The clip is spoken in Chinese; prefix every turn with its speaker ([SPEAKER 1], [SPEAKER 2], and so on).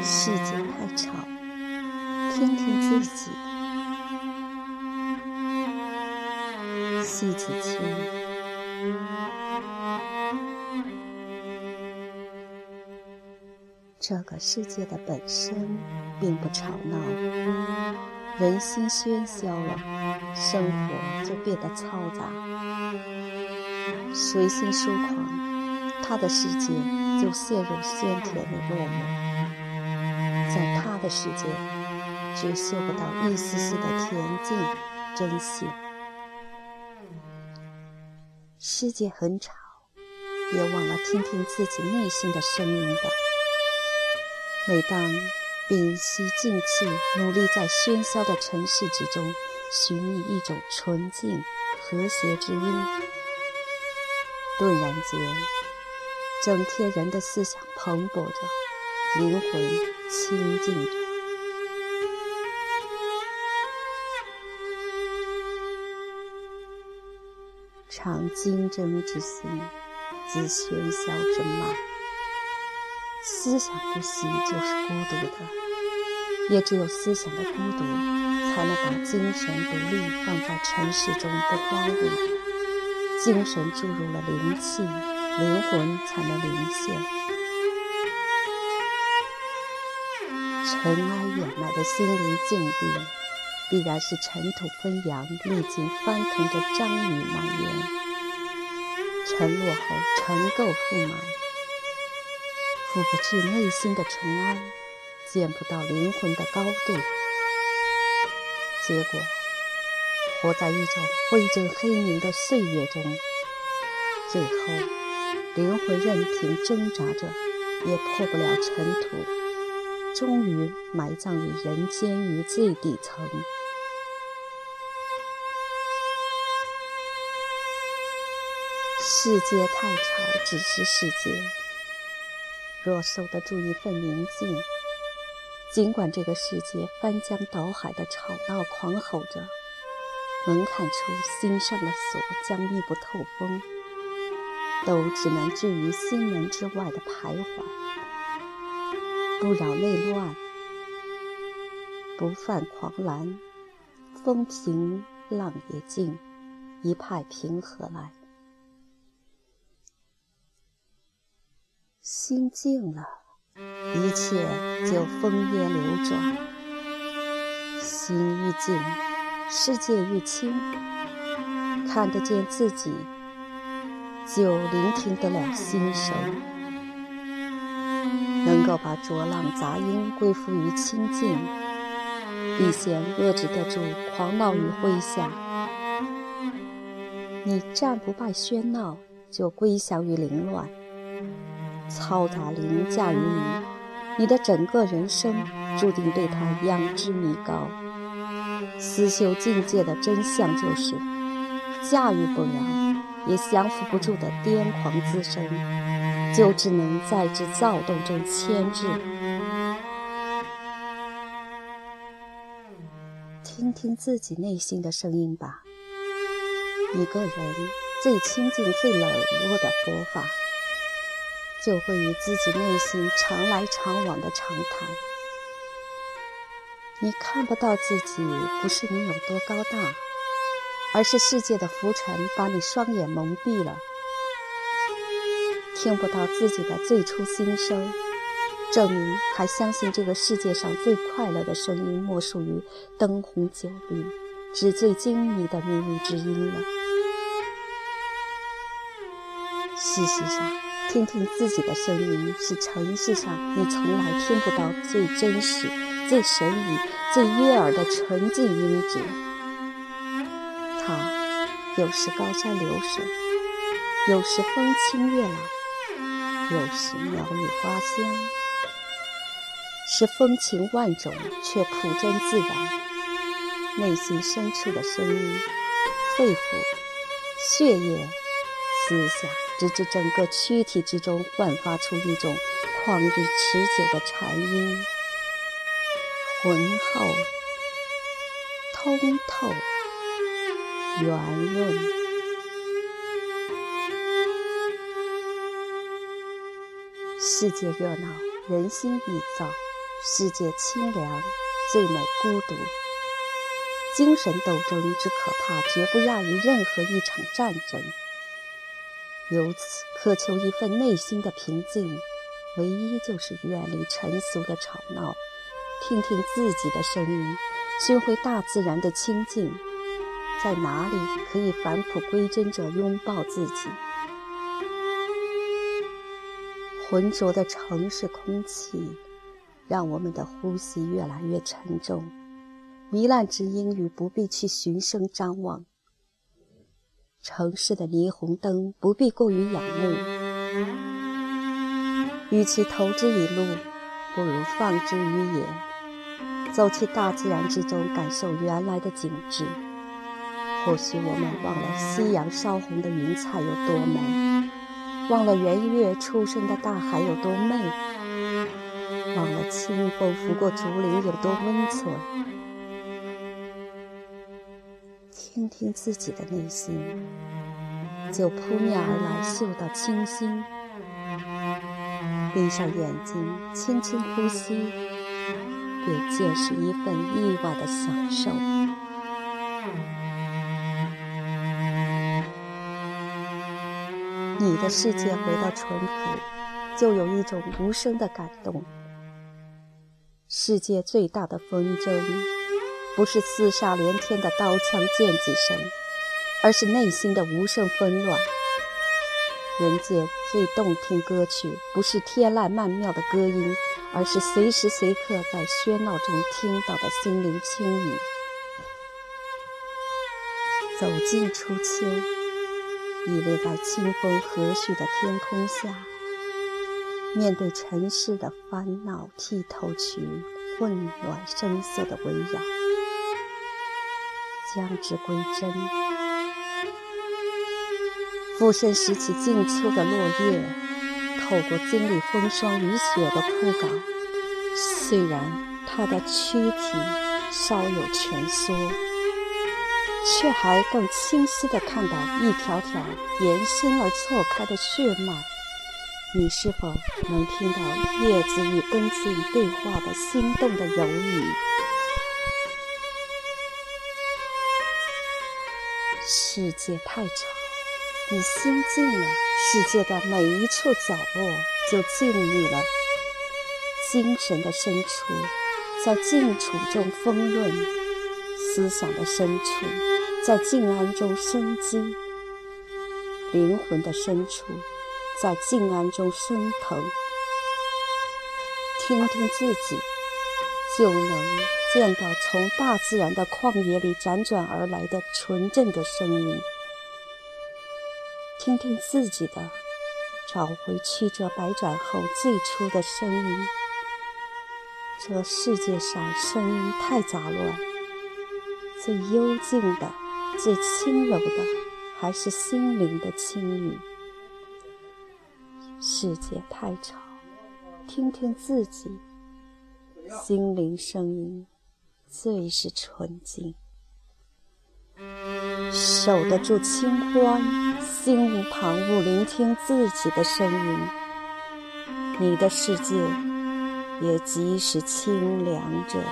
[SPEAKER 1] 世界太吵，听听自己。西子清。这个世界的本身并不吵闹，人心喧嚣了，生活就变得嘈杂。随心疏狂，他的世界就陷入喧甜的落寞。在他的世界，只嗅不到一丝丝的恬静真心。世界很吵，别忘了听听自己内心的声音吧。每当屏息静气，努力在喧嚣的城市之中寻觅一种纯净和谐之音，顿然间，整天人的思想蓬勃着，灵魂清净着。常竞争之心，自喧嚣之脉。思想不息就是孤独的，也只有思想的孤独，才能把精神独立放在尘世中不荒芜。精神注入了灵气，灵魂才能灵现。尘埃掩埋的心灵境地，必然是尘土飞扬，历经翻腾着张雨蔓延。尘落后，尘垢覆埋。拂不去内心的尘埃，见不到灵魂的高度，结果活在一种灰烬黑凝的岁月中，最后灵魂任凭挣扎着，也破不了尘土，终于埋葬于人间于最底层。世界太吵，只是世界。若守得住一份宁静，尽管这个世界翻江倒海的吵闹狂吼着，能看出心上的锁将密不透风，都只能置于心门之外的徘徊，不扰内乱，不犯狂澜，风平浪也静，一派平和来。心静了，一切就风烟流转；心愈静，世界愈清。看得见自己，就聆听得了心声。能够把浊浪杂音归附于清静，必先遏制得住狂闹于麾下。你战不败喧闹，就归降于凌乱。嘈杂凌驾于你，你的整个人生注定对他仰之弥高。思修境界的真相就是，驾驭不了，也降服不住的癫狂滋生，就只能在这躁动中牵制。听听自己内心的声音吧。一个人最亲近、最冷落的佛法。就会与自己内心常来常往的长谈。你看不到自己，不是你有多高大，而是世界的浮尘把你双眼蒙蔽了。听不到自己的最初心声，证明还相信这个世界上最快乐的声音，莫属于灯红酒绿、纸醉金迷的靡靡之音了。事实上。听听自己的声音，是城市上你从来听不到最真实、最神秘、最悦耳的纯净音质。它有时高山流水，有时风清月朗，有时鸟语花香，是风情万种却朴真自然。内心深处的声音，肺腑、血液、思想。直至整个躯体之中焕发出一种旷日持久的禅音，浑厚、通透、圆润。世界热闹，人心易躁；世界清凉，最美孤独。精神斗争之可怕，绝不亚于任何一场战争。由此渴求一份内心的平静，唯一就是远离尘俗的吵闹，听听自己的声音，寻回大自然的清静。在哪里可以返璞归真者拥抱自己？浑浊的城市空气，让我们的呼吸越来越沉重。糜烂之音语不必去循声张望，城市的霓虹灯不必过于仰慕。与其投之以路，不如放之于野，走去大自然之中，感受原来的景致。或许我们忘了夕阳烧红的云彩有多美，忘了圆月初升的大海有多媚，忘了清风拂过竹林有多温存。听听自己的内心，就扑面而来嗅到清新。闭上眼睛，轻轻呼吸，便见识一份意外的享受。你的世界回到淳朴，就有一种无声的感动。世界最大的风筝。不是厮杀连天的刀枪剑戟声，而是内心的无声纷乱。人间最动听歌曲，不是天籁曼妙的歌音，而是随时随刻在喧闹中听到的心灵轻语。走进初秋，屹立在清风和煦的天空下，面对尘世的烦恼剃头曲，混乱声色的围绕。将之归真，俯身拾起静秋的落叶，透过经历风霜雨雪的枯槁，虽然它的躯体稍有蜷缩，却还更清晰地看到一条条延伸而错开的血脉。你是否能听到叶子与根茎对话的心动的柔语？世界太吵，你心静了，世界的每一处角落就静谧了。精神的深处，在静处中丰润；思想的深处，在静安中生机；灵魂的深处，在静安中升腾。听听自己，就能。见到从大自然的旷野里辗转而来的纯正的声音，听听自己的，找回曲折百转后最初的声音。这世界上声音太杂乱，最幽静的、最轻柔的，还是心灵的轻语。世界太吵，听听自己，心灵声音。最是纯净，守得住清欢，心无旁骛，聆听自己的声音，你的世界也即是清凉着。